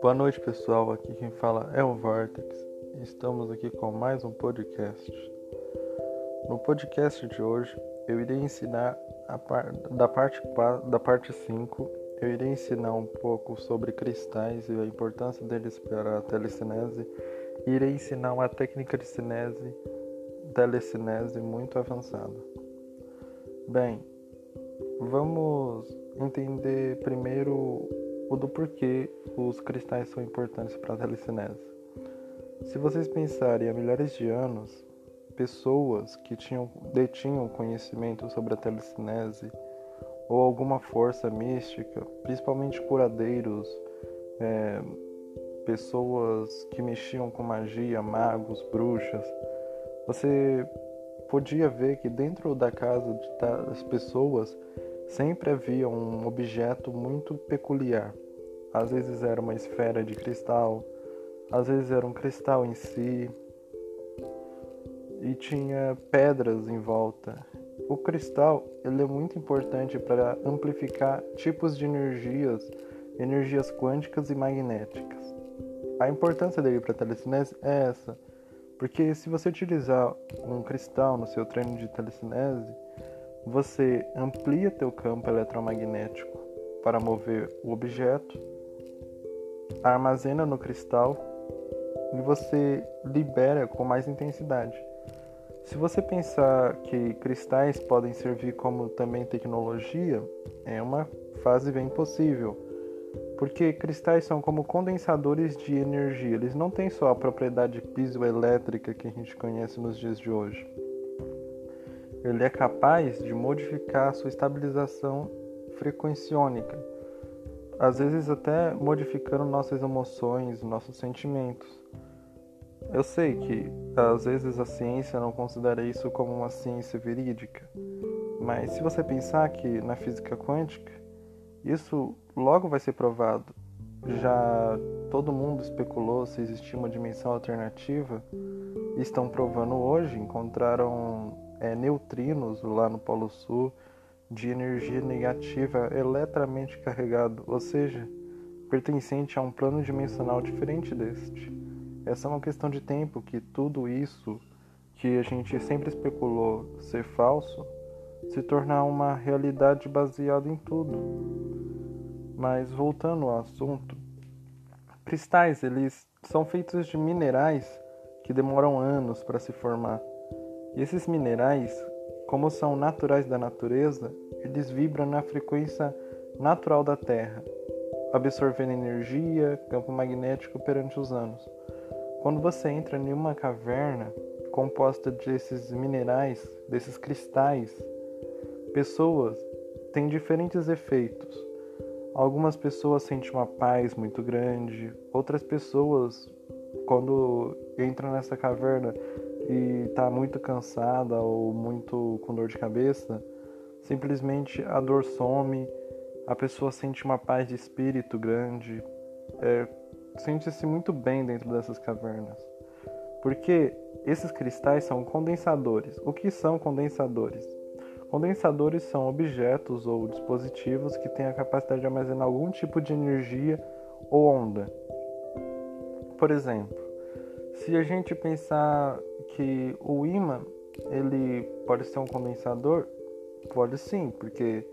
Boa noite, pessoal. Aqui quem fala é o Vortex. Estamos aqui com mais um podcast. No podcast de hoje, eu irei ensinar par... da parte da parte 5, eu irei ensinar um pouco sobre cristais e a importância deles para a telecinese. E irei ensinar uma técnica de cinese, telecinese muito avançada. Bem, vamos entender primeiro o do porquê os cristais são importantes para a telecinese. Se vocês pensarem há milhares de anos, pessoas que tinham, detinham conhecimento sobre a telecinese ou alguma força mística, principalmente curadeiros, é, pessoas que mexiam com magia, magos, bruxas, você podia ver que dentro da casa das pessoas sempre havia um objeto muito peculiar. Às vezes era uma esfera de cristal, às vezes era um cristal em si, e tinha pedras em volta. O cristal ele é muito importante para amplificar tipos de energias, energias quânticas e magnéticas. A importância dele para a telecinese é essa, porque se você utilizar um cristal no seu treino de telecinese, você amplia teu campo eletromagnético para mover o objeto, armazena no cristal e você libera com mais intensidade. Se você pensar que cristais podem servir como também tecnologia, é uma fase bem possível. Porque cristais são como condensadores de energia, eles não têm só a propriedade pisoelétrica que a gente conhece nos dias de hoje ele é capaz de modificar a sua estabilização frequenciônica, às vezes até modificando nossas emoções, nossos sentimentos. Eu sei que às vezes a ciência não considera isso como uma ciência verídica, mas se você pensar que na física quântica, isso logo vai ser provado. Já todo mundo especulou se existia uma dimensão alternativa estão provando hoje, encontraram é, neutrinos lá no Polo Sul de energia negativa eletramente carregado, ou seja, pertencente a um plano dimensional diferente deste. Essa é uma questão de tempo que tudo isso que a gente sempre especulou ser falso se tornar uma realidade baseada em tudo. Mas voltando ao assunto, cristais eles são feitos de minerais que demoram anos para se formar. E esses minerais, como são naturais da natureza, eles vibram na frequência natural da Terra, absorvendo energia, campo magnético perante os anos. Quando você entra em uma caverna composta desses minerais, desses cristais, pessoas têm diferentes efeitos. Algumas pessoas sentem uma paz muito grande, outras pessoas, quando entram nessa caverna, e está muito cansada ou muito com dor de cabeça, simplesmente a dor some, a pessoa sente uma paz de espírito grande, é, sente-se muito bem dentro dessas cavernas. Porque esses cristais são condensadores. O que são condensadores? Condensadores são objetos ou dispositivos que têm a capacidade de armazenar algum tipo de energia ou onda. Por exemplo, se a gente pensar que o ímã ele pode ser um condensador, pode sim, porque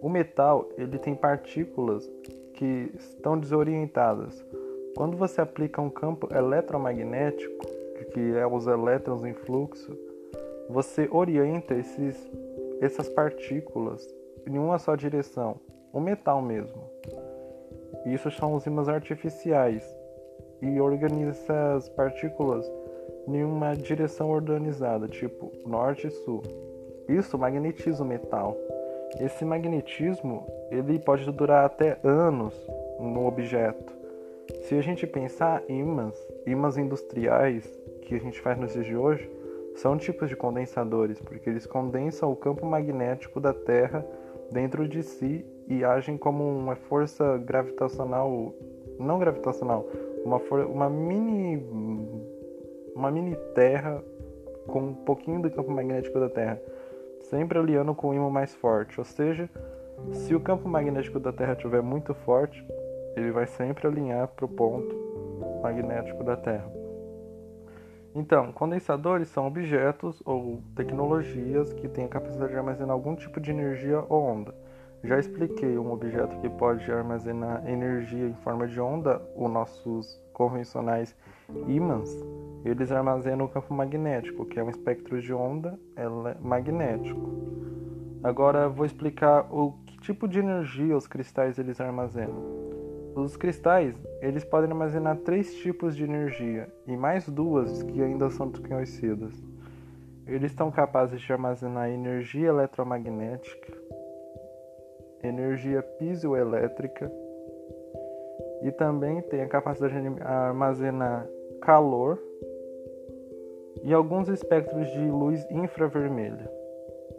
o metal ele tem partículas que estão desorientadas. Quando você aplica um campo eletromagnético, que é os elétrons em fluxo, você orienta esses, essas partículas em uma só direção, o metal mesmo. Isso são os ímãs artificiais e organiza essas partículas em uma direção organizada, tipo norte e sul. Isso magnetiza o metal. Esse magnetismo ele pode durar até anos no objeto. Se a gente pensar ímãs, ímãs industriais que a gente faz nos dias de hoje, são tipos de condensadores, porque eles condensam o campo magnético da Terra dentro de si e agem como uma força gravitacional, não gravitacional, uma, uma mini uma mini terra com um pouquinho do campo magnético da Terra. sempre alinhando com o ímã mais forte, ou seja, se o campo magnético da Terra estiver muito forte, ele vai sempre alinhar para o ponto magnético da Terra. Então, condensadores são objetos ou tecnologias que têm a capacidade de armazenar algum tipo de energia ou onda. Já expliquei um objeto que pode armazenar energia em forma de onda, os nossos convencionais ímãs, eles armazenam o campo magnético, que é um espectro de onda magnético. Agora vou explicar o que tipo de energia os cristais eles armazenam. Os cristais, eles podem armazenar três tipos de energia e mais duas que ainda são desconhecidas. Eles estão capazes de armazenar energia eletromagnética, energia piezoelétrica e também tem a capacidade de armazenar calor e alguns espectros de luz infravermelha.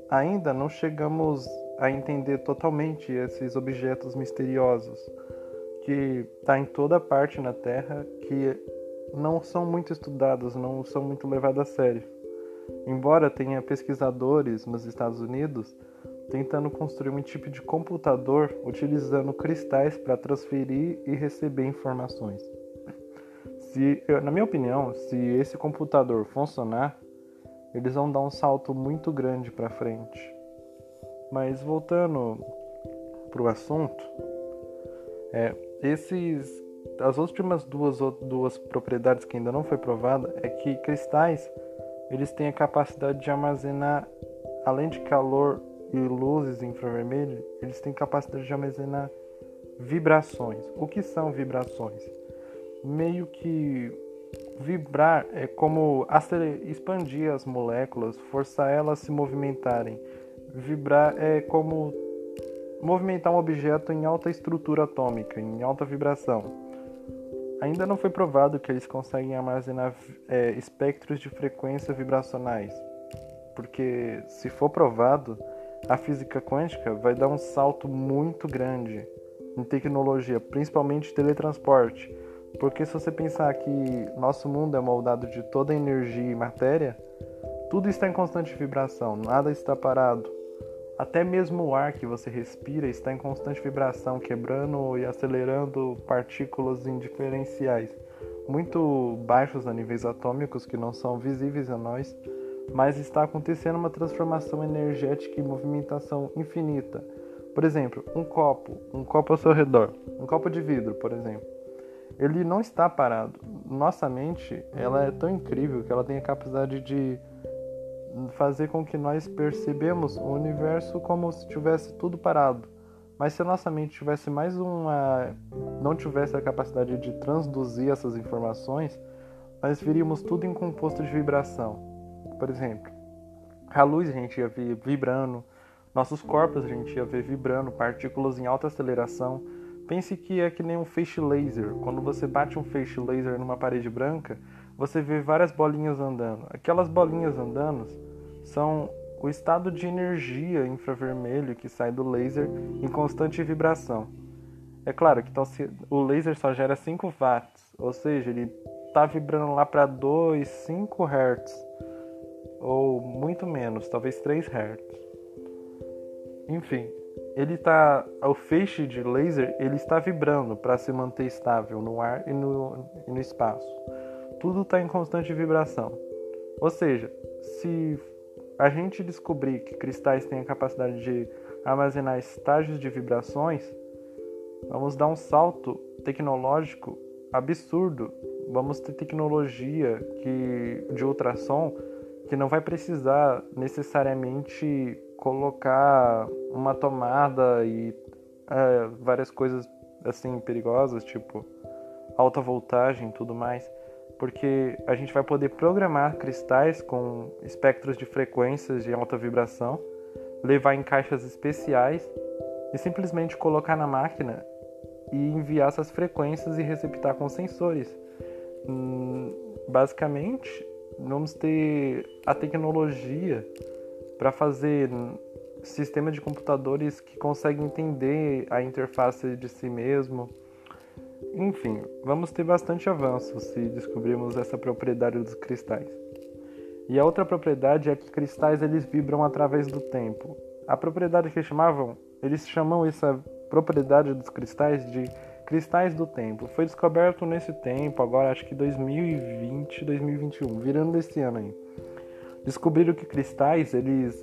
Ainda não chegamos a entender totalmente esses objetos misteriosos que está em toda parte na Terra, que não são muito estudados, não são muito levados a sério. Embora tenha pesquisadores nos Estados Unidos tentando construir um tipo de computador utilizando cristais para transferir e receber informações. Se, na minha opinião, se esse computador funcionar, eles vão dar um salto muito grande para frente. Mas voltando para o assunto, é, esses, as últimas duas, duas propriedades que ainda não foi provada é que cristais eles têm a capacidade de armazenar, além de calor e luzes infravermelho, eles têm capacidade de armazenar vibrações. O que são vibrações? Meio que vibrar é como expandir as moléculas, forçar elas a se movimentarem. Vibrar é como movimentar um objeto em alta estrutura atômica, em alta vibração. Ainda não foi provado que eles conseguem armazenar é, espectros de frequência vibracionais, porque se for provado, a física quântica vai dar um salto muito grande em tecnologia, principalmente teletransporte. Porque se você pensar que nosso mundo é moldado de toda energia e matéria, tudo está em constante vibração, nada está parado. Até mesmo o ar que você respira está em constante vibração, quebrando e acelerando partículas indiferenciais, muito baixos a níveis atômicos que não são visíveis a nós, mas está acontecendo uma transformação energética e movimentação infinita. Por exemplo, um copo, um copo ao seu redor, um copo de vidro, por exemplo. Ele não está parado. Nossa mente, ela é tão incrível que ela tem a capacidade de fazer com que nós percebemos o universo como se tivesse tudo parado. Mas se a nossa mente tivesse mais uma não tivesse a capacidade de transduzir essas informações, nós veríamos tudo em composto de vibração. Por exemplo, a luz a gente ia ver vibrando, nossos corpos a gente ia ver vibrando, partículas em alta aceleração. Pense que é que nem um feixe laser. Quando você bate um feixe laser numa parede branca, você vê várias bolinhas andando. Aquelas bolinhas andando são o estado de energia infravermelho que sai do laser em constante vibração. É claro que o laser só gera 5 watts, ou seja, ele está vibrando lá para 2, 5 Hz, ou muito menos, talvez 3 Hz. Enfim, ele tá, o feixe de laser ele está vibrando para se manter estável no ar e no, e no espaço. Tudo está em constante vibração. Ou seja, se a gente descobrir que cristais têm a capacidade de armazenar estágios de vibrações, vamos dar um salto tecnológico absurdo. Vamos ter tecnologia que, de ultrassom que não vai precisar necessariamente colocar uma tomada e é, várias coisas assim perigosas, tipo alta voltagem e tudo mais porque a gente vai poder programar cristais com espectros de frequências de alta vibração, levar em caixas especiais e simplesmente colocar na máquina e enviar essas frequências e receptar com sensores. Hum, basicamente, vamos ter a tecnologia para fazer sistemas de computadores que conseguem entender a interface de si mesmo enfim, vamos ter bastante avanço se descobrirmos essa propriedade dos cristais. E a outra propriedade é que cristais eles vibram através do tempo. A propriedade que chamavam, eles chamam essa propriedade dos cristais de cristais do tempo. Foi descoberto nesse tempo, agora acho que 2020, 2021, virando esse ano aí. Descobriram que cristais eles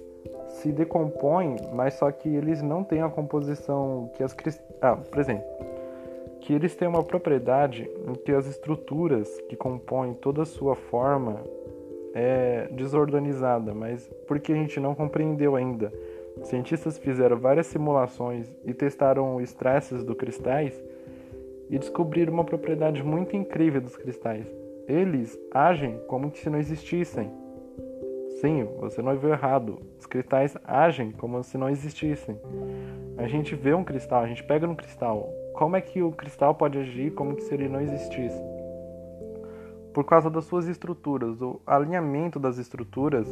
se decompõem, mas só que eles não têm a composição que as cristais. Ah, por exemplo, que eles têm uma propriedade em que as estruturas que compõem toda a sua forma é desorganizada, mas porque a gente não compreendeu ainda. Cientistas fizeram várias simulações e testaram os estresses dos cristais e descobriram uma propriedade muito incrível dos cristais. Eles agem como se não existissem. Sim, você não viu errado. Os cristais agem como se não existissem. A gente vê um cristal, a gente pega um cristal. Como é que o cristal pode agir como se ele não existisse? Por causa das suas estruturas. O alinhamento das estruturas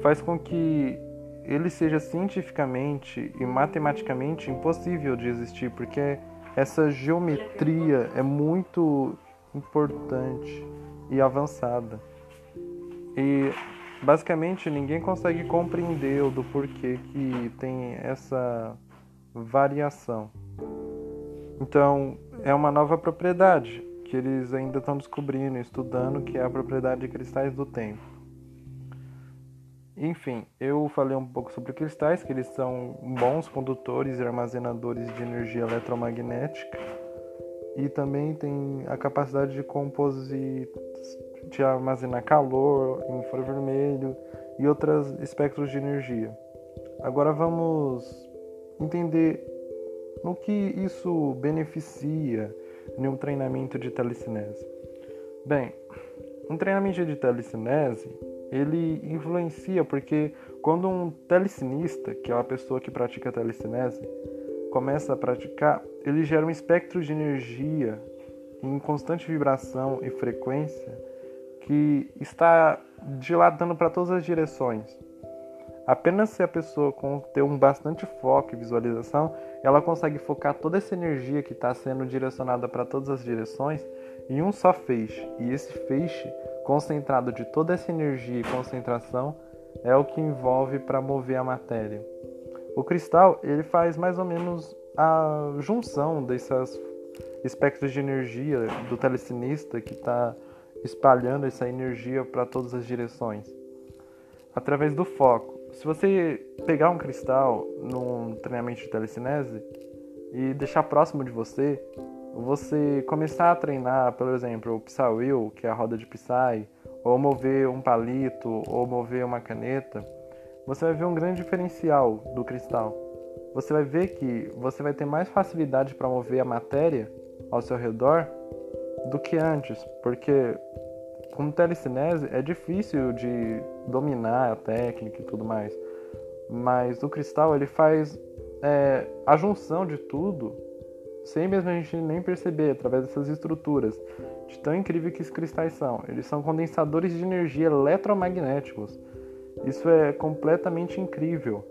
faz com que ele seja cientificamente e matematicamente impossível de existir, porque essa geometria é muito importante e avançada. E basicamente ninguém consegue compreender o do porquê que tem essa variação. Então, é uma nova propriedade que eles ainda estão descobrindo, estudando, que é a propriedade de cristais do tempo. Enfim, eu falei um pouco sobre cristais, que eles são bons condutores e armazenadores de energia eletromagnética e também tem a capacidade de compor de armazenar calor, infravermelho e outros espectros de energia. Agora vamos entender no que isso beneficia em um treinamento de telecinese. Bem, um treinamento de telecinese ele influencia porque quando um telecinista, que é uma pessoa que pratica telecinese, começa a praticar, ele gera um espectro de energia em constante vibração e frequência que está dilatando para todas as direções. Apenas se a pessoa ter um bastante foco e visualização, ela consegue focar toda essa energia que está sendo direcionada para todas as direções em um só feixe. E esse feixe concentrado de toda essa energia e concentração é o que envolve para mover a matéria. O cristal ele faz mais ou menos a junção desses espectros de energia do telecinista que está espalhando essa energia para todas as direções através do foco. Se você pegar um cristal num treinamento de telecinese e deixar próximo de você, você começar a treinar, por exemplo, o Psy Wheel, que é a roda de Psy, ou mover um palito, ou mover uma caneta, você vai ver um grande diferencial do cristal. Você vai ver que você vai ter mais facilidade para mover a matéria ao seu redor do que antes, porque com telecinese é difícil de dominar a técnica e tudo mais, mas o cristal ele faz é, a junção de tudo sem mesmo a gente nem perceber, através dessas estruturas, de tão incrível que esses cristais são. Eles são condensadores de energia eletromagnéticos. Isso é completamente incrível.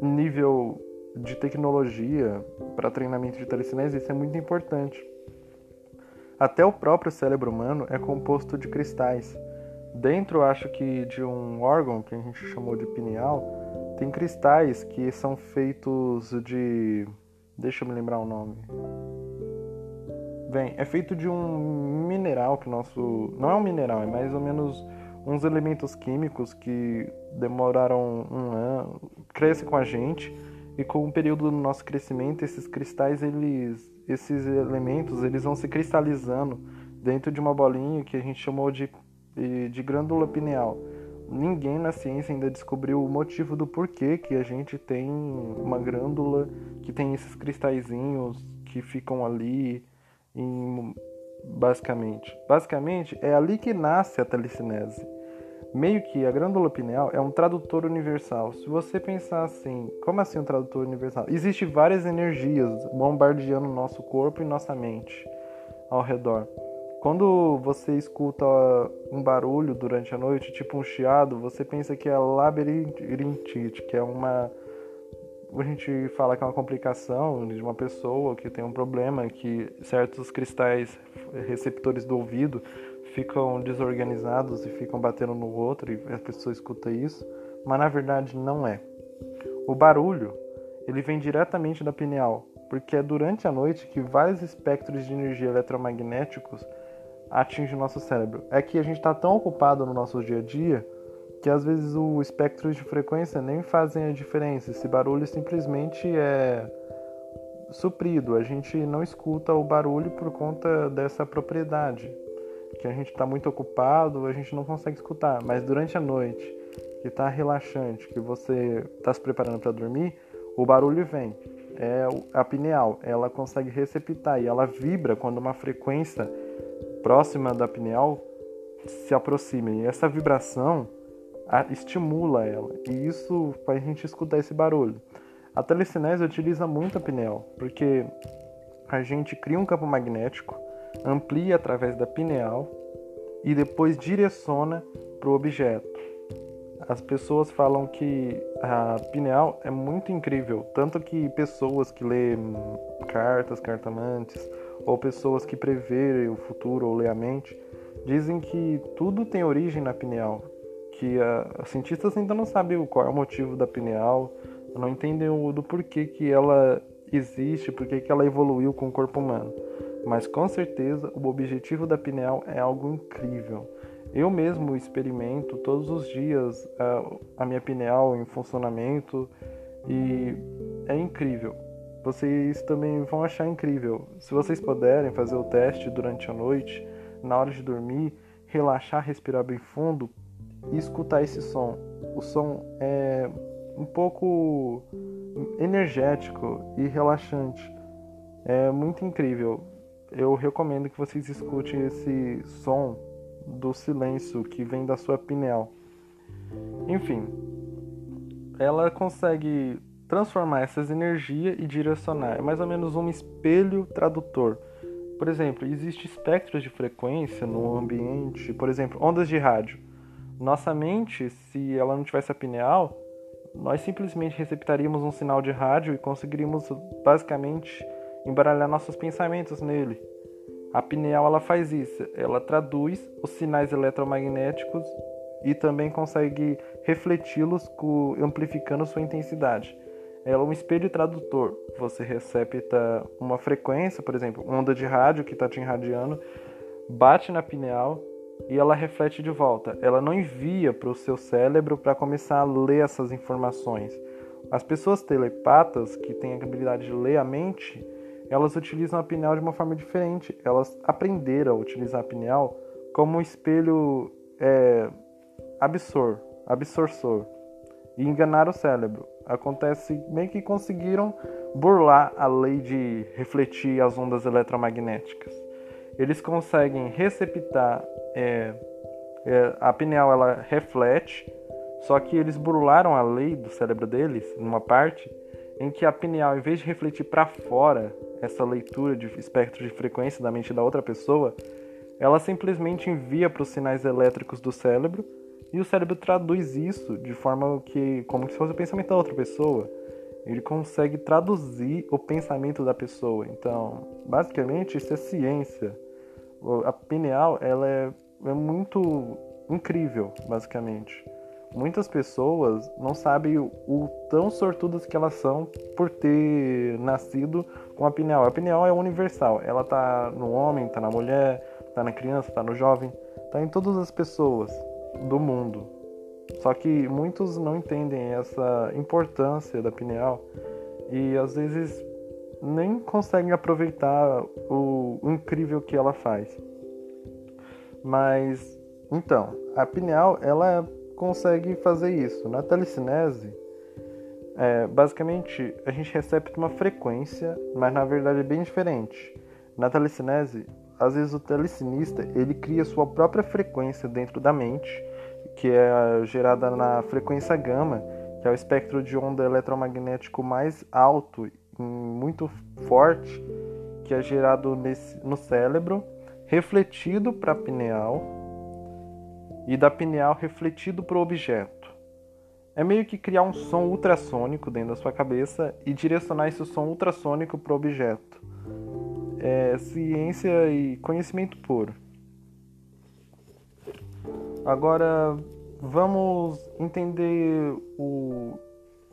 Nível de tecnologia para treinamento de telecinese, isso é muito importante. Até o próprio cérebro humano é composto de cristais. Dentro, acho que de um órgão que a gente chamou de pineal, tem cristais que são feitos de Deixa eu me lembrar o nome. Bem, é feito de um mineral que nosso. Não é um mineral, é mais ou menos uns elementos químicos que demoraram um ano, crescem com a gente e com o período do nosso crescimento esses cristais eles esses elementos eles vão se cristalizando dentro de uma bolinha que a gente chamou de de glândula pineal ninguém na ciência ainda descobriu o motivo do porquê que a gente tem uma glândula que tem esses cristalzinhos que ficam ali em, basicamente. Basicamente é ali que nasce a telecinese. Meio que a glândula pineal é um tradutor universal. Se você pensar assim, como assim um tradutor universal? Existem várias energias bombardeando nosso corpo e nossa mente ao redor. Quando você escuta um barulho durante a noite, tipo um chiado, você pensa que é labirintite, que é uma a gente fala que é uma complicação de uma pessoa que tem um problema, que certos cristais receptores do ouvido ficam desorganizados e ficam batendo no outro e a pessoa escuta isso, mas na verdade não é. O barulho, ele vem diretamente da pineal, porque é durante a noite que vários espectros de energia eletromagnéticos atingem o nosso cérebro. É que a gente está tão ocupado no nosso dia a dia que às vezes o espectro de frequência nem fazem a diferença. Esse barulho simplesmente é suprido. A gente não escuta o barulho por conta dessa propriedade. Que a gente está muito ocupado, a gente não consegue escutar. Mas durante a noite, que está relaxante, que você está se preparando para dormir, o barulho vem. É a pineal, ela consegue receptar e ela vibra quando uma frequência próxima da pineal se aproxima. E essa vibração estimula ela. E isso faz a gente escutar esse barulho. A telecinese utiliza muito a pineal, porque a gente cria um campo magnético, amplia através da pineal e depois direciona para o objeto. As pessoas falam que a pineal é muito incrível, tanto que pessoas que lêem cartas, cartamantes, ou pessoas que preverem o futuro ou lêem a mente, dizem que tudo tem origem na pineal, que a, cientistas ainda não sabem qual é o motivo da pineal, não entendem o, do porquê que ela existe, porquê que ela evoluiu com o corpo humano. Mas com certeza o objetivo da pineal é algo incrível. Eu mesmo experimento todos os dias a, a minha pineal em funcionamento e é incrível. Vocês também vão achar incrível. Se vocês puderem fazer o teste durante a noite, na hora de dormir, relaxar, respirar bem fundo, e escutar esse som. O som é um pouco energético e relaxante. É muito incrível. Eu recomendo que vocês escutem esse som do silêncio que vem da sua pineal. Enfim, ela consegue transformar essas energias e direcionar. É mais ou menos um espelho tradutor. Por exemplo, existe espectros de frequência no ambiente, por exemplo, ondas de rádio. Nossa mente, se ela não tivesse a pineal, nós simplesmente receptaríamos um sinal de rádio e conseguiríamos basicamente embaralhar nossos pensamentos nele. A pineal ela faz isso, ela traduz os sinais eletromagnéticos e também consegue refleti-los amplificando sua intensidade. Ela é um espelho tradutor. Você recepta uma frequência, por exemplo, onda de rádio que está te irradiando, bate na pineal e ela reflete de volta. Ela não envia para o seu cérebro para começar a ler essas informações. As pessoas telepatas que têm a habilidade de ler a mente, elas utilizam a pineal de uma forma diferente. Elas aprenderam a utilizar a pineal como um espelho é, absor, absorção e enganar o cérebro. Acontece meio que conseguiram burlar a lei de refletir as ondas eletromagnéticas. Eles conseguem receptar é, é, a pineal ela reflete, só que eles burlaram a lei do cérebro deles, numa parte, em que a pineal, em vez de refletir para fora essa leitura de espectro de frequência da mente da outra pessoa, ela simplesmente envia para os sinais elétricos do cérebro e o cérebro traduz isso de forma que, como se fosse o pensamento da outra pessoa. Ele consegue traduzir o pensamento da pessoa. Então, basicamente, isso é ciência. A pineal, ela é é muito incrível, basicamente. Muitas pessoas não sabem o, o, tão sortudas que elas são por ter nascido com a pineal. A pineal é universal, ela tá no homem, tá na mulher, tá na criança, tá no jovem, tá em todas as pessoas do mundo. Só que muitos não entendem essa importância da pineal e às vezes nem conseguem aproveitar o, incrível que ela faz. Mas, então, a pineal, ela consegue fazer isso. Na telecinese, é, basicamente, a gente recebe uma frequência, mas na verdade é bem diferente. Na telecinese, às vezes o telecinista, ele cria sua própria frequência dentro da mente, que é gerada na frequência gama, que é o espectro de onda eletromagnético mais alto e muito forte, que é gerado nesse, no cérebro refletido para a pineal e da pineal refletido para o objeto. É meio que criar um som ultrassônico dentro da sua cabeça e direcionar esse som ultrassônico para o objeto. É ciência e conhecimento puro. Agora vamos entender o,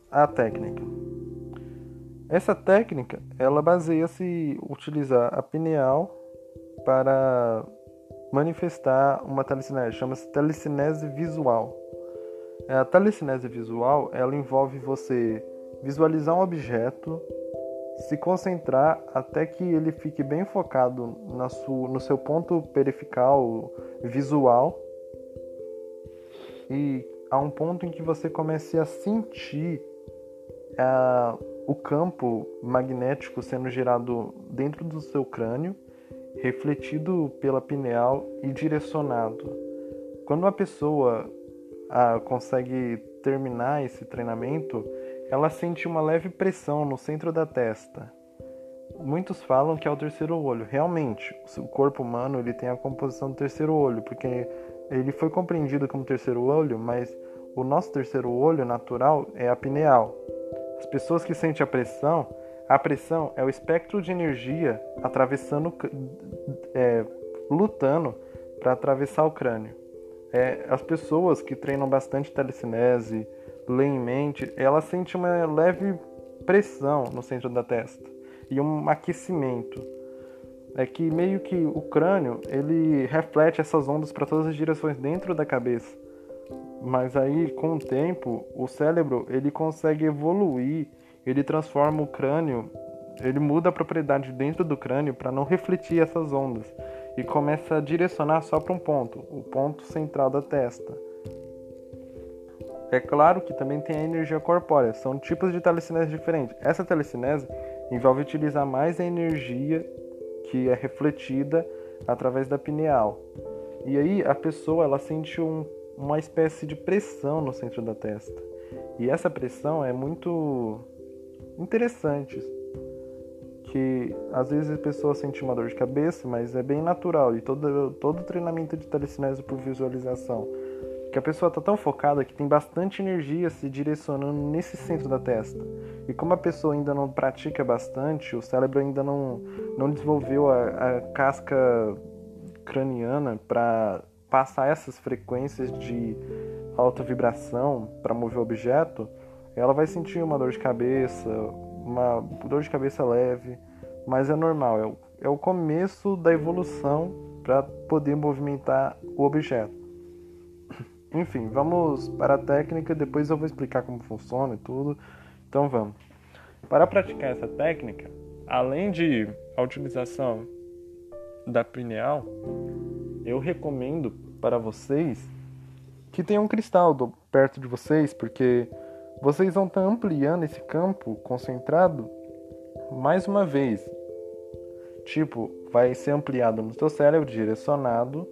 a técnica. Essa técnica, ela baseia-se utilizar a pineal para manifestar uma telecinese, chama-se telecinese visual. A telecinese visual, ela envolve você visualizar um objeto, se concentrar até que ele fique bem focado na sua, no seu ponto perifical visual e a um ponto em que você comece a sentir uh, o campo magnético sendo gerado dentro do seu crânio, refletido pela pineal e direcionado. Quando uma pessoa uh, consegue terminar esse treinamento, ela sente uma leve pressão no centro da testa. Muitos falam que é o terceiro olho. Realmente, o corpo humano ele tem a composição do terceiro olho, porque ele foi compreendido como terceiro olho, mas o nosso terceiro olho natural é a pineal. As pessoas que sentem a pressão, a pressão é o espectro de energia atravessando, é, lutando para atravessar o crânio. É, as pessoas que treinam bastante telecinese, leem mente, elas sentem uma leve pressão no centro da testa e um aquecimento. É que meio que o crânio ele reflete essas ondas para todas as direções dentro da cabeça. Mas aí, com o tempo, o cérebro ele consegue evoluir, ele transforma o crânio, ele muda a propriedade dentro do crânio para não refletir essas ondas e começa a direcionar só para um ponto, o ponto central da testa. É claro que também tem a energia corpórea, são tipos de telecinese diferentes. Essa telecinese envolve utilizar mais a energia que é refletida através da pineal. E aí a pessoa ela sente um uma espécie de pressão no centro da testa. E essa pressão é muito interessante. Que às vezes a pessoa sente uma dor de cabeça, mas é bem natural. E todo, todo treinamento de telecinese por visualização. Que a pessoa está tão focada que tem bastante energia se direcionando nesse centro da testa. E como a pessoa ainda não pratica bastante, o cérebro ainda não, não desenvolveu a, a casca craniana para passar essas frequências de alta vibração para mover o objeto, ela vai sentir uma dor de cabeça, uma dor de cabeça leve, mas é normal, é o, é o começo da evolução para poder movimentar o objeto. Enfim, vamos para a técnica, depois eu vou explicar como funciona e tudo. Então vamos. Para praticar essa técnica, além de a utilização da pineal, eu recomendo para vocês que tenham um cristal do, perto de vocês, porque vocês vão estar ampliando esse campo concentrado mais uma vez. Tipo, vai ser ampliado no seu cérebro, direcionado,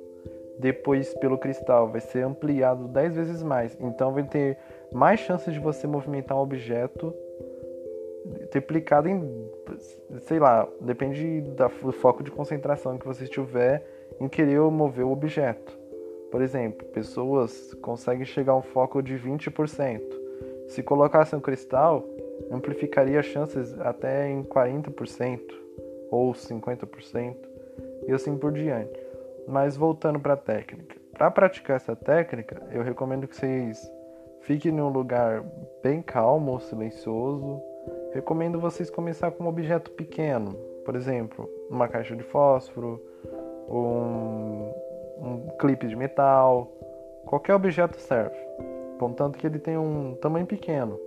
depois pelo cristal vai ser ampliado 10 vezes mais. Então vai ter mais chances de você movimentar um objeto triplicado em, sei lá, depende do foco de concentração que você tiver em querer mover o objeto. Por exemplo, pessoas conseguem chegar a um foco de 20%. Se colocasse um cristal, amplificaria as chances até em 40% ou 50% e assim por diante. Mas voltando para a técnica. Para praticar essa técnica, eu recomendo que vocês fiquem em um lugar bem calmo, silencioso. Recomendo vocês começar com um objeto pequeno, por exemplo, uma caixa de fósforo, um, um clipe de metal, qualquer objeto serve, contanto que ele tenha um tamanho pequeno.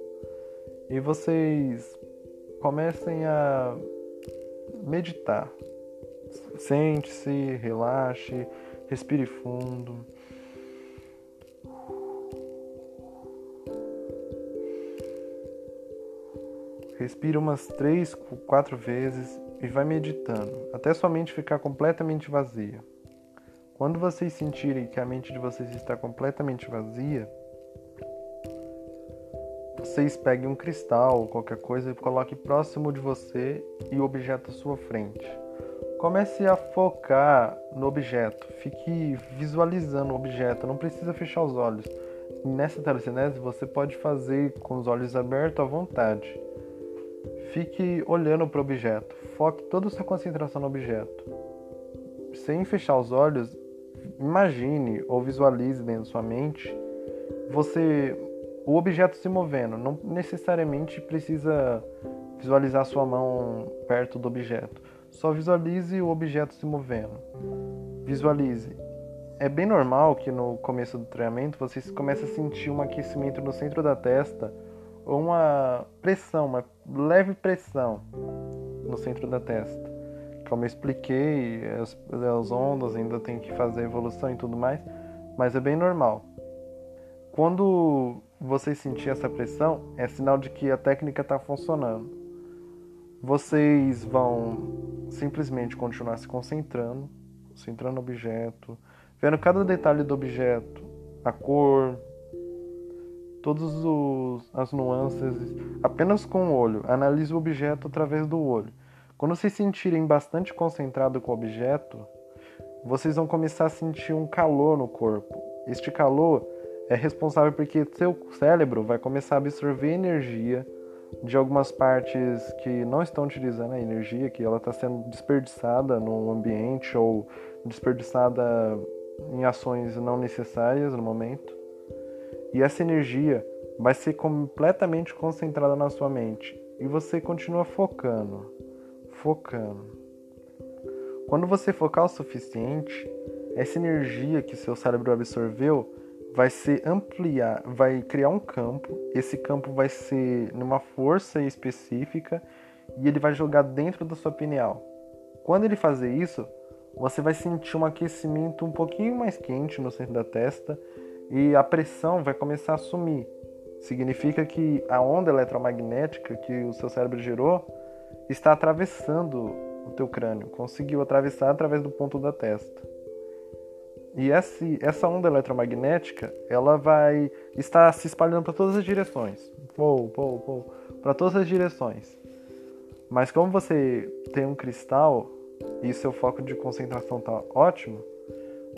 E vocês comecem a meditar. Sente-se, relaxe, respire fundo. Respire umas três, quatro vezes e vai meditando até sua mente ficar completamente vazia. Quando vocês sentirem que a mente de vocês está completamente vazia, vocês peguem um cristal, qualquer coisa, e coloquem próximo de você e o objeto à sua frente. Comece a focar no objeto, fique visualizando o objeto, não precisa fechar os olhos. Nessa telecinese você pode fazer com os olhos abertos à vontade. Fique olhando para o objeto, foque toda a sua concentração no objeto. Sem fechar os olhos, imagine ou visualize dentro da sua mente você o objeto se movendo. Não necessariamente precisa visualizar sua mão perto do objeto. Só visualize o objeto se movendo. Visualize. É bem normal que no começo do treinamento você comece a sentir um aquecimento no centro da testa ou uma pressão, uma leve pressão no centro da testa. Como eu expliquei, as, as ondas ainda tem que fazer evolução e tudo mais, mas é bem normal. Quando você sentir essa pressão, é sinal de que a técnica está funcionando. Vocês vão simplesmente continuar se concentrando, concentrando no objeto, vendo cada detalhe do objeto, a cor, todas as nuances, apenas com o olho. Analise o objeto através do olho. Quando vocês sentirem bastante concentrado com o objeto, vocês vão começar a sentir um calor no corpo. Este calor é responsável porque seu cérebro vai começar a absorver energia de algumas partes que não estão utilizando a energia, que ela está sendo desperdiçada no ambiente ou desperdiçada em ações não necessárias no momento. E essa energia vai ser completamente concentrada na sua mente e você continua focando, focando. Quando você focar o suficiente, essa energia que seu cérebro absorveu vai se ampliar, vai criar um campo. Esse campo vai ser numa força específica e ele vai jogar dentro da sua pineal. Quando ele fazer isso, você vai sentir um aquecimento um pouquinho mais quente no centro da testa e a pressão vai começar a sumir. Significa que a onda eletromagnética que o seu cérebro gerou está atravessando o teu crânio, conseguiu atravessar através do ponto da testa. E esse, essa onda eletromagnética, ela vai estar se espalhando para todas as direções. Pou, pou, pou, para todas as direções. Mas como você tem um cristal e seu foco de concentração está ótimo,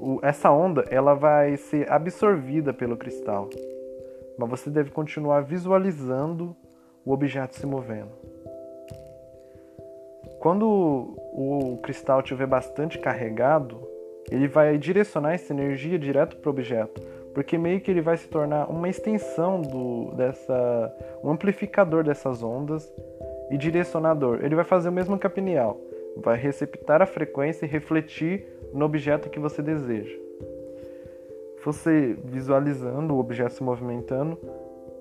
o, essa onda ela vai ser absorvida pelo cristal. Mas você deve continuar visualizando o objeto se movendo. Quando o cristal estiver bastante carregado, ele vai direcionar essa energia direto para o objeto, porque meio que ele vai se tornar uma extensão do, dessa, um amplificador dessas ondas e direcionador. Ele vai fazer o mesmo que a pineal, vai receptar a frequência e refletir no objeto que você deseja. Você visualizando o objeto se movimentando,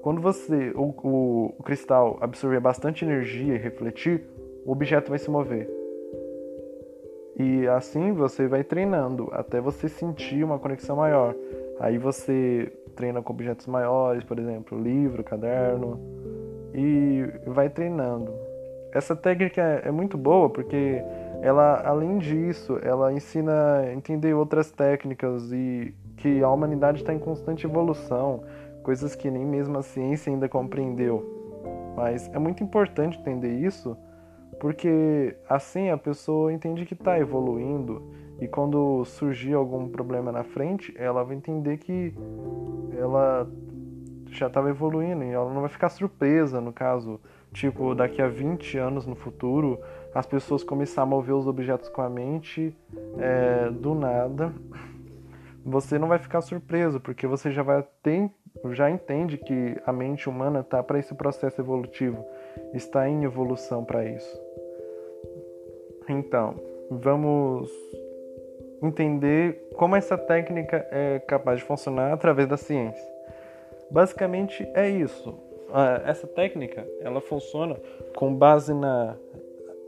quando você o, o, o cristal absorver bastante energia e refletir, o objeto vai se mover. E assim você vai treinando até você sentir uma conexão maior. Aí você treina com objetos maiores, por exemplo, livro, caderno, e vai treinando. Essa técnica é muito boa porque ela, além disso, ela ensina a entender outras técnicas e que a humanidade está em constante evolução, coisas que nem mesmo a ciência ainda compreendeu. Mas é muito importante entender isso porque assim a pessoa entende que está evoluindo e quando surgir algum problema na frente, ela vai entender que ela já estava evoluindo e ela não vai ficar surpresa, no caso, tipo, daqui a 20 anos no futuro, as pessoas começarem a mover os objetos com a mente é, do nada. Você não vai ficar surpreso, porque você já vai ter, já entende que a mente humana está para esse processo evolutivo, está em evolução para isso. Então, vamos entender como essa técnica é capaz de funcionar através da ciência. Basicamente é isso. Essa técnica ela funciona com base na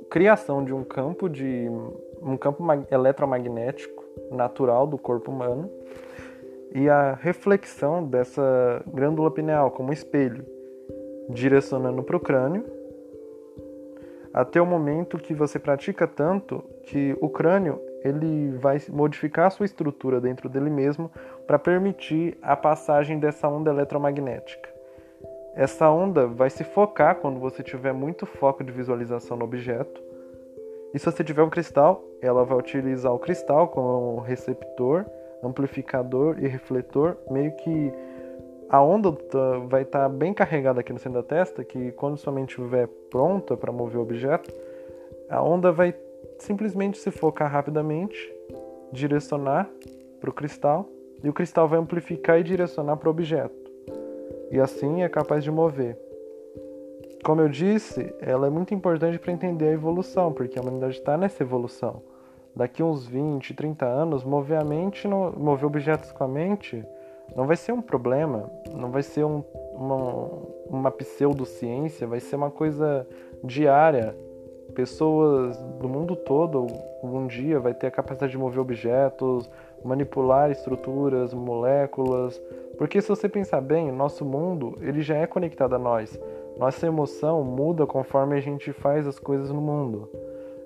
criação de um campo de um campo eletromagnético natural do corpo humano e a reflexão dessa glândula pineal como espelho, direcionando para o crânio até o momento que você pratica tanto que o crânio ele vai modificar a sua estrutura dentro dele mesmo para permitir a passagem dessa onda eletromagnética. Essa onda vai se focar quando você tiver muito foco de visualização no objeto. E se você tiver um cristal, ela vai utilizar o cristal como receptor, amplificador e refletor, meio que a onda tá, vai estar tá bem carregada aqui no centro da testa, que quando sua mente estiver pronta para mover o objeto, a onda vai simplesmente se focar rapidamente, direcionar para o cristal e o cristal vai amplificar e direcionar para o objeto. E assim é capaz de mover. Como eu disse, ela é muito importante para entender a evolução, porque a humanidade está nessa evolução. Daqui uns 20, 30 anos, mover a mente, mover objetos com a mente, não vai ser um problema, não vai ser um, uma, uma pseudociência, vai ser uma coisa diária. Pessoas do mundo todo, um dia, vai ter a capacidade de mover objetos, manipular estruturas, moléculas. Porque se você pensar bem, nosso mundo ele já é conectado a nós. Nossa emoção muda conforme a gente faz as coisas no mundo.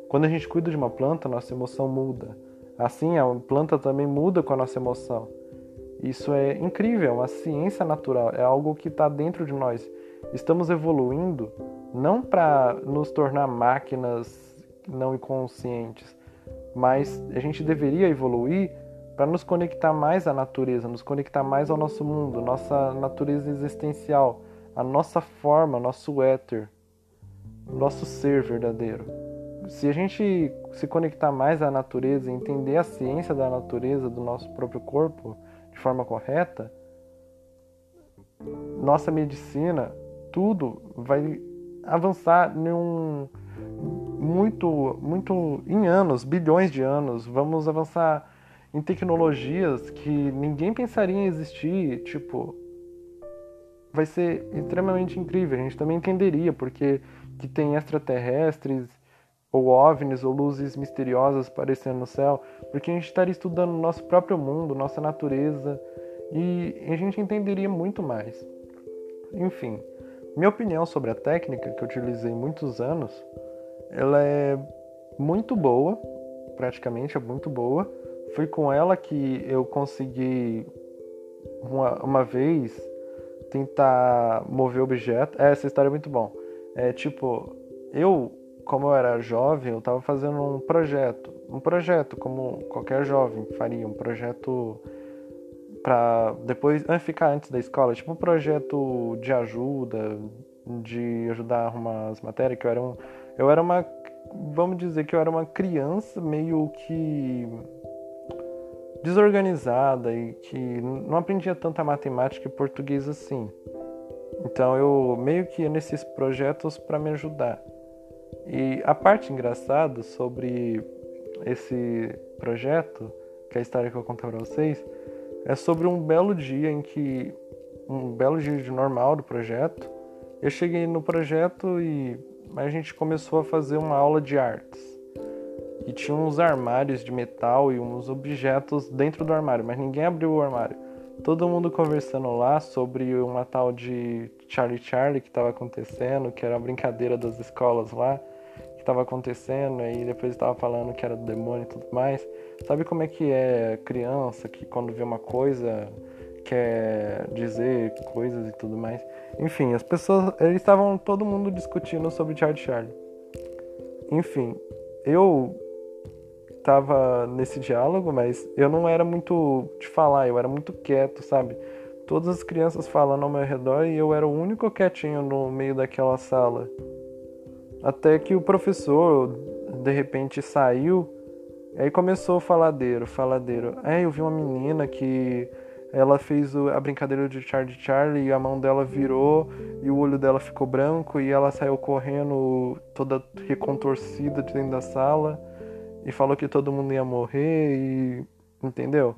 Quando a gente cuida de uma planta, nossa emoção muda. Assim, a planta também muda com a nossa emoção. Isso é incrível, uma ciência natural, é algo que está dentro de nós. Estamos evoluindo não para nos tornar máquinas não inconscientes, mas a gente deveria evoluir para nos conectar mais à natureza, nos conectar mais ao nosso mundo, nossa natureza existencial, a nossa forma, nosso éter, nosso ser verdadeiro. Se a gente se conectar mais à natureza, entender a ciência da natureza do nosso próprio corpo, de forma correta, nossa medicina, tudo vai avançar num muito, muito em anos, bilhões de anos. Vamos avançar em tecnologias que ninguém pensaria em existir, tipo, vai ser extremamente incrível. A gente também entenderia porque que tem extraterrestres ou OVNIs ou luzes misteriosas aparecendo no céu, porque a gente estaria estudando nosso próprio mundo, nossa natureza, e a gente entenderia muito mais. Enfim, minha opinião sobre a técnica que eu utilizei muitos anos, ela é muito boa, praticamente é muito boa. Foi com ela que eu consegui uma, uma vez tentar mover objeto. É, essa história é muito bom. É tipo, eu como eu era jovem, eu estava fazendo um projeto, um projeto como qualquer jovem faria, um projeto para depois ficar antes da escola, tipo um projeto de ajuda, de ajudar a arrumar as matérias, que eu era um, eu era uma, vamos dizer que eu era uma criança meio que desorganizada e que não aprendia tanta matemática e português assim. Então eu meio que ia nesses projetos para me ajudar. E a parte engraçada sobre esse projeto, que é a história que eu vou contar para vocês, é sobre um belo dia em que um belo dia de normal do projeto. Eu cheguei no projeto e a gente começou a fazer uma aula de artes. E tinha uns armários de metal e uns objetos dentro do armário, mas ninguém abriu o armário. Todo mundo conversando lá sobre uma tal de Charlie Charlie que estava acontecendo, que era a brincadeira das escolas lá estava acontecendo, e depois estava falando que era do demônio e tudo mais. Sabe como é que é criança que quando vê uma coisa quer dizer coisas e tudo mais? Enfim, as pessoas, eles estavam todo mundo discutindo sobre Charlie Charlie. Enfim, eu tava nesse diálogo, mas eu não era muito de falar, eu era muito quieto, sabe? Todas as crianças falando ao meu redor e eu era o único quietinho no meio daquela sala. Até que o professor de repente saiu, aí começou o faladeiro, faladeiro. É, eu vi uma menina que ela fez a brincadeira de Charlie Charlie e a mão dela virou e o olho dela ficou branco e ela saiu correndo toda recontorcida de dentro da sala e falou que todo mundo ia morrer e entendeu?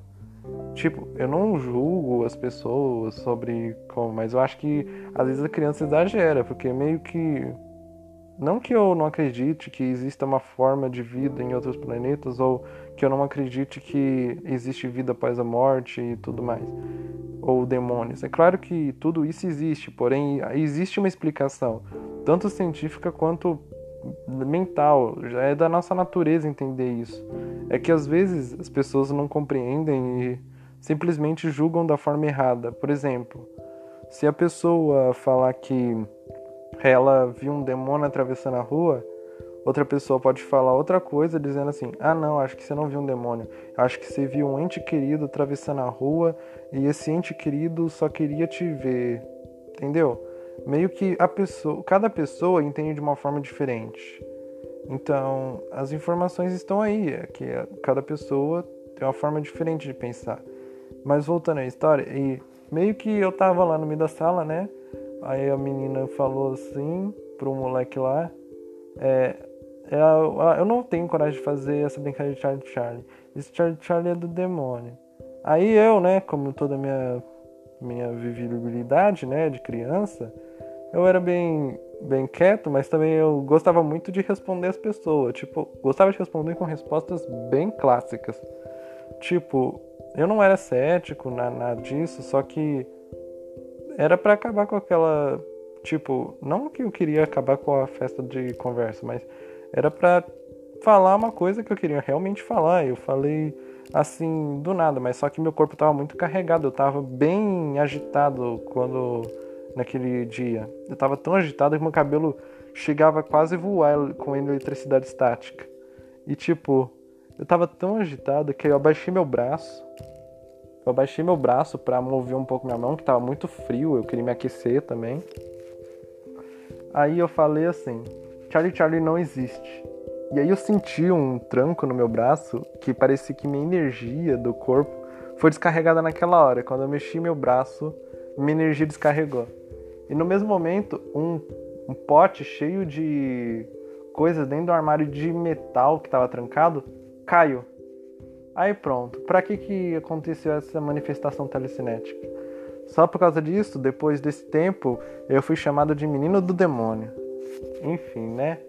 Tipo, eu não julgo as pessoas sobre como, mas eu acho que às vezes a criança exagera, porque meio que não que eu não acredite que exista uma forma de vida em outros planetas ou que eu não acredite que existe vida após a morte e tudo mais, ou demônios. É claro que tudo isso existe, porém existe uma explicação, tanto científica quanto mental. Já é da nossa natureza entender isso. É que às vezes as pessoas não compreendem e simplesmente julgam da forma errada. Por exemplo, se a pessoa falar que ela viu um demônio atravessando a rua, outra pessoa pode falar outra coisa dizendo assim: "Ah, não, acho que você não viu um demônio. Acho que você viu um ente querido atravessando a rua e esse ente querido só queria te ver". Entendeu? Meio que a pessoa, cada pessoa entende de uma forma diferente. Então, as informações estão aí, é que cada pessoa tem uma forma diferente de pensar. Mas voltando à história, e meio que eu tava lá no meio da sala, né? Aí a menina falou assim pro moleque lá, é, é, eu não tenho coragem de fazer essa brincadeira de Charlie Charlie. Esse Charlie Charlie é do demônio. Aí eu, né, como toda minha, minha vivibilidade, né, de criança, eu era bem, bem quieto, mas também eu gostava muito de responder as pessoas. Tipo, gostava de responder com respostas bem clássicas. Tipo, eu não era cético, nada disso, só que era para acabar com aquela. Tipo, não que eu queria acabar com a festa de conversa, mas era para falar uma coisa que eu queria realmente falar. Eu falei assim do nada, mas só que meu corpo estava muito carregado, eu estava bem agitado quando naquele dia. Eu estava tão agitado que meu cabelo chegava a quase voar com eletricidade estática. E tipo, eu estava tão agitado que eu abaixei meu braço. Eu abaixei meu braço para mover um pouco minha mão, que estava muito frio, eu queria me aquecer também. Aí eu falei assim: Charlie Charlie não existe. E aí eu senti um tranco no meu braço que parecia que minha energia do corpo foi descarregada naquela hora. Quando eu mexi meu braço, minha energia descarregou. E no mesmo momento, um, um pote cheio de coisas dentro do armário de metal que estava trancado caiu. Aí pronto. Para que que aconteceu essa manifestação telecinética? Só por causa disso, depois desse tempo, eu fui chamado de menino do demônio enfim, né?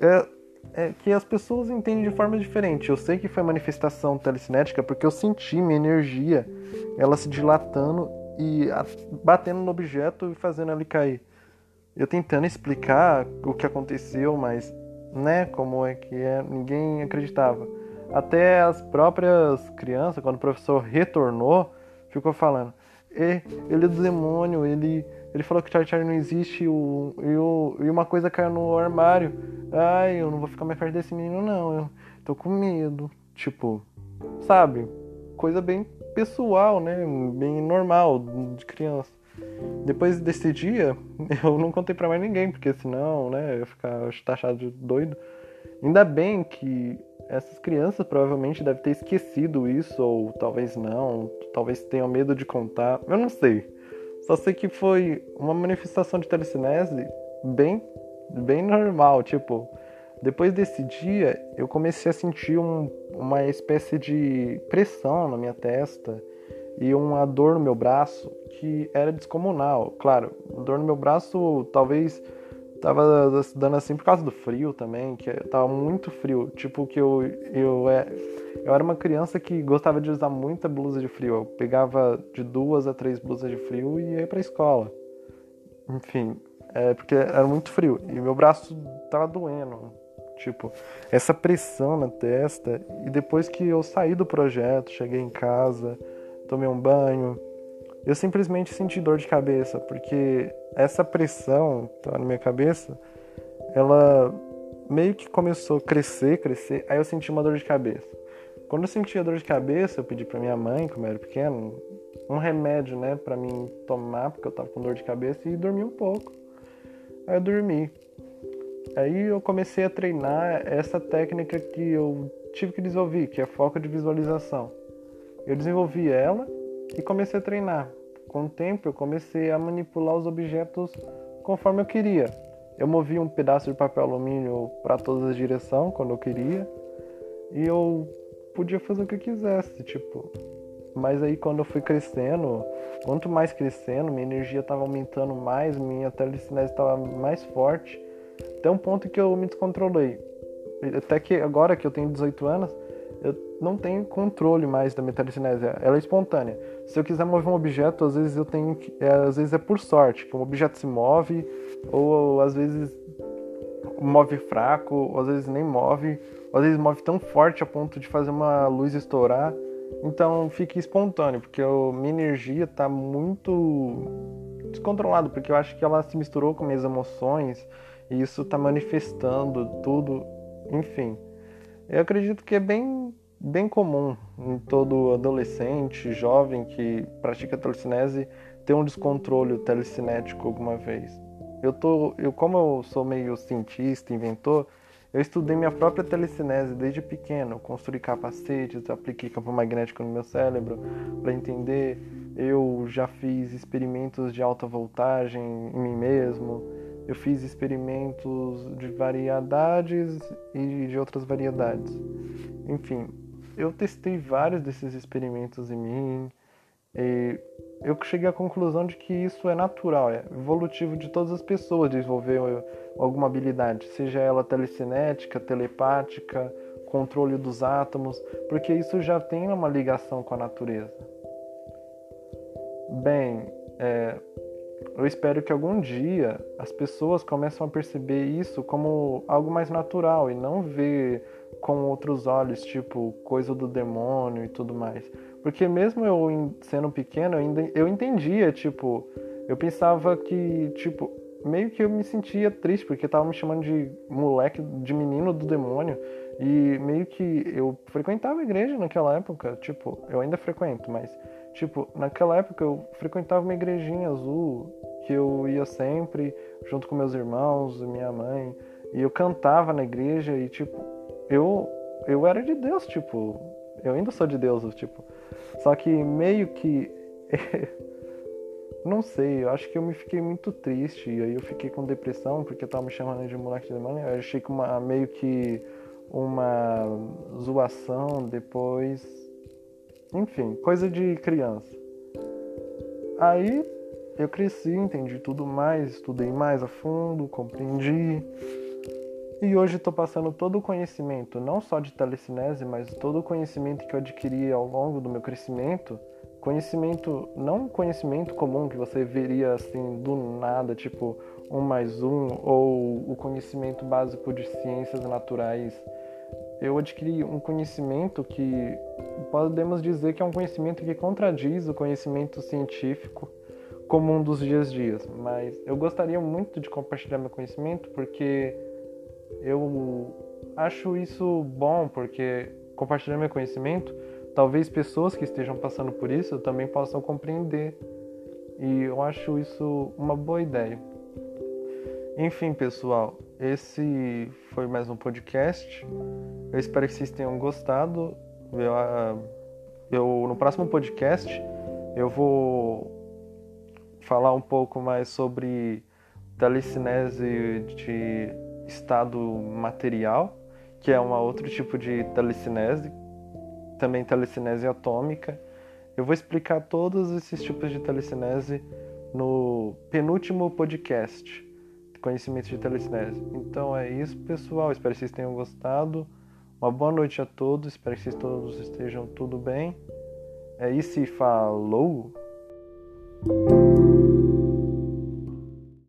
É, é, que as pessoas entendem de forma diferente. Eu sei que foi manifestação telecinética porque eu senti minha energia, ela se dilatando e batendo no objeto e fazendo ele cair. Eu tentando explicar o que aconteceu, mas, né, como é que é, ninguém acreditava. Até as próprias crianças, quando o professor retornou, ficou falando: ele é do demônio, ele ele falou que Charlie Charlie não existe e, o, e, o, e uma coisa caiu no armário. Ai, eu não vou ficar mais perto desse menino, não. Eu tô com medo. Tipo, sabe? Coisa bem pessoal, né? Bem normal de criança. Depois desse dia, eu não contei pra mais ninguém, porque senão, né, eu ia ficar taxado de doido. Ainda bem que essas crianças provavelmente devem ter esquecido isso, ou talvez não, talvez tenham medo de contar, eu não sei. Só sei que foi uma manifestação de telecinese bem, bem normal. Tipo, depois desse dia, eu comecei a sentir um, uma espécie de pressão na minha testa e uma dor no meu braço que era descomunal. Claro, dor no meu braço talvez tava dando assim por causa do frio também, que tava muito frio. Tipo, que eu, eu, é, eu era uma criança que gostava de usar muita blusa de frio. Eu pegava de duas a três blusas de frio e ia pra escola. Enfim, é porque era muito frio. E meu braço tava doendo. Tipo, essa pressão na testa. E depois que eu saí do projeto, cheguei em casa, tomei um banho, eu simplesmente senti dor de cabeça, porque essa pressão que tá na minha cabeça, ela meio que começou a crescer, crescer, aí eu senti uma dor de cabeça. Quando eu senti a dor de cabeça, eu pedi para minha mãe, como eu era pequeno, um remédio, né, para mim tomar, porque eu tava com dor de cabeça e dormi um pouco. Aí eu dormi. Aí eu comecei a treinar essa técnica que eu tive que desenvolver, que é foco de visualização. Eu desenvolvi ela e comecei a treinar. Com o tempo, eu comecei a manipular os objetos conforme eu queria. Eu movia um pedaço de papel alumínio para todas as direções quando eu queria e eu podia fazer o que eu quisesse, tipo. Mas aí quando eu fui crescendo, quanto mais crescendo, minha energia estava aumentando mais, minha telecinese estava mais forte, até um ponto que eu me descontrolei. Até que agora que eu tenho 18 anos, eu não tenho controle mais da minha telecinese, ela é espontânea. Se eu quiser mover um objeto, às vezes eu tenho que, é, às vezes é por sorte, que um objeto se move, ou, ou às vezes move fraco, ou às vezes nem move, ou às vezes move tão forte a ponto de fazer uma luz estourar. Então fica espontâneo, porque eu, minha energia está muito descontrolada, porque eu acho que ela se misturou com minhas emoções e isso está manifestando tudo, enfim. Eu acredito que é bem, bem comum em todo adolescente, jovem que pratica telecinese ter um descontrole telecinético alguma vez. Eu tô, eu como eu sou meio cientista, inventor, Eu estudei minha própria telecinese desde pequeno, construí capacetes, apliquei campo magnético no meu cérebro para entender. Eu já fiz experimentos de alta voltagem em mim mesmo. Eu fiz experimentos de variedades e de outras variedades. Enfim, eu testei vários desses experimentos em mim. E eu cheguei à conclusão de que isso é natural, é evolutivo de todas as pessoas desenvolver alguma habilidade, seja ela telecinética, telepática, controle dos átomos, porque isso já tem uma ligação com a natureza. Bem, é, eu espero que algum dia as pessoas comecem a perceber isso como algo mais natural e não ver com outros olhos, tipo coisa do demônio e tudo mais. Porque mesmo eu sendo pequeno, eu, entendia, tipo, eu pensava que, tipo, meio que eu me sentia triste, porque tava me chamando de moleque, de menino do demônio. E meio que eu frequentava a igreja naquela época, tipo, eu ainda frequento, mas, tipo, naquela época eu frequentava uma igrejinha azul, que eu ia sempre, junto com meus irmãos, minha mãe, e eu cantava na igreja e, tipo, eu, eu era de Deus, tipo, eu ainda sou de Deus, tipo, só que meio que. não sei, eu acho que eu me fiquei muito triste. E aí eu fiquei com depressão porque eu tava me chamando de moleque de demônio. Eu achei que uma, meio que uma zoação depois. Enfim, coisa de criança. Aí eu cresci, entendi tudo mais, estudei mais a fundo, compreendi. E hoje estou passando todo o conhecimento, não só de telecinese, mas todo o conhecimento que eu adquiri ao longo do meu crescimento. Conhecimento, não conhecimento comum que você veria assim do nada, tipo um mais um, ou o conhecimento básico de ciências naturais. Eu adquiri um conhecimento que podemos dizer que é um conhecimento que contradiz o conhecimento científico comum dos dias a dias, mas eu gostaria muito de compartilhar meu conhecimento porque eu acho isso bom porque compartilhando meu conhecimento, talvez pessoas que estejam passando por isso também possam compreender. E eu acho isso uma boa ideia. Enfim, pessoal, esse foi mais um podcast. Eu espero que vocês tenham gostado. Eu, ah, eu no próximo podcast eu vou falar um pouco mais sobre telecinese de estado material, que é um outro tipo de telecinese, também telecinese atômica. Eu vou explicar todos esses tipos de telecinese no penúltimo podcast, Conhecimento de Telecinese. Então é isso, pessoal. Espero que vocês tenham gostado. Uma boa noite a todos. Espero que vocês todos estejam tudo bem. É isso e falou!